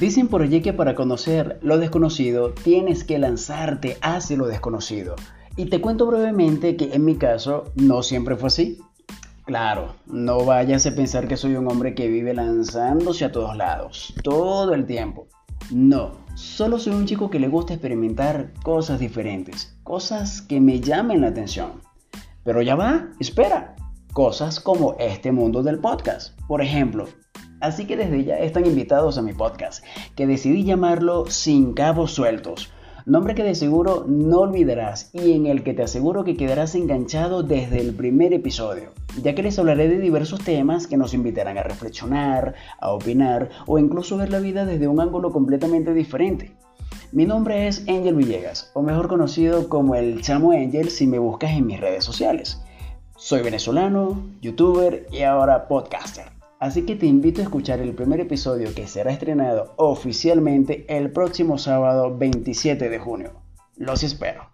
Dicen por allí que para conocer lo desconocido tienes que lanzarte hacia lo desconocido. Y te cuento brevemente que en mi caso no siempre fue así. Claro, no vayas a pensar que soy un hombre que vive lanzándose a todos lados, todo el tiempo. No, solo soy un chico que le gusta experimentar cosas diferentes, cosas que me llamen la atención. Pero ya va, espera, cosas como este mundo del podcast. Por ejemplo, Así que desde ya están invitados a mi podcast, que decidí llamarlo Sin Cabos Sueltos. Nombre que de seguro no olvidarás y en el que te aseguro que quedarás enganchado desde el primer episodio, ya que les hablaré de diversos temas que nos invitarán a reflexionar, a opinar o incluso ver la vida desde un ángulo completamente diferente. Mi nombre es Angel Villegas, o mejor conocido como el Chamo Angel si me buscas en mis redes sociales. Soy venezolano, youtuber y ahora podcaster. Así que te invito a escuchar el primer episodio que será estrenado oficialmente el próximo sábado 27 de junio. Los espero.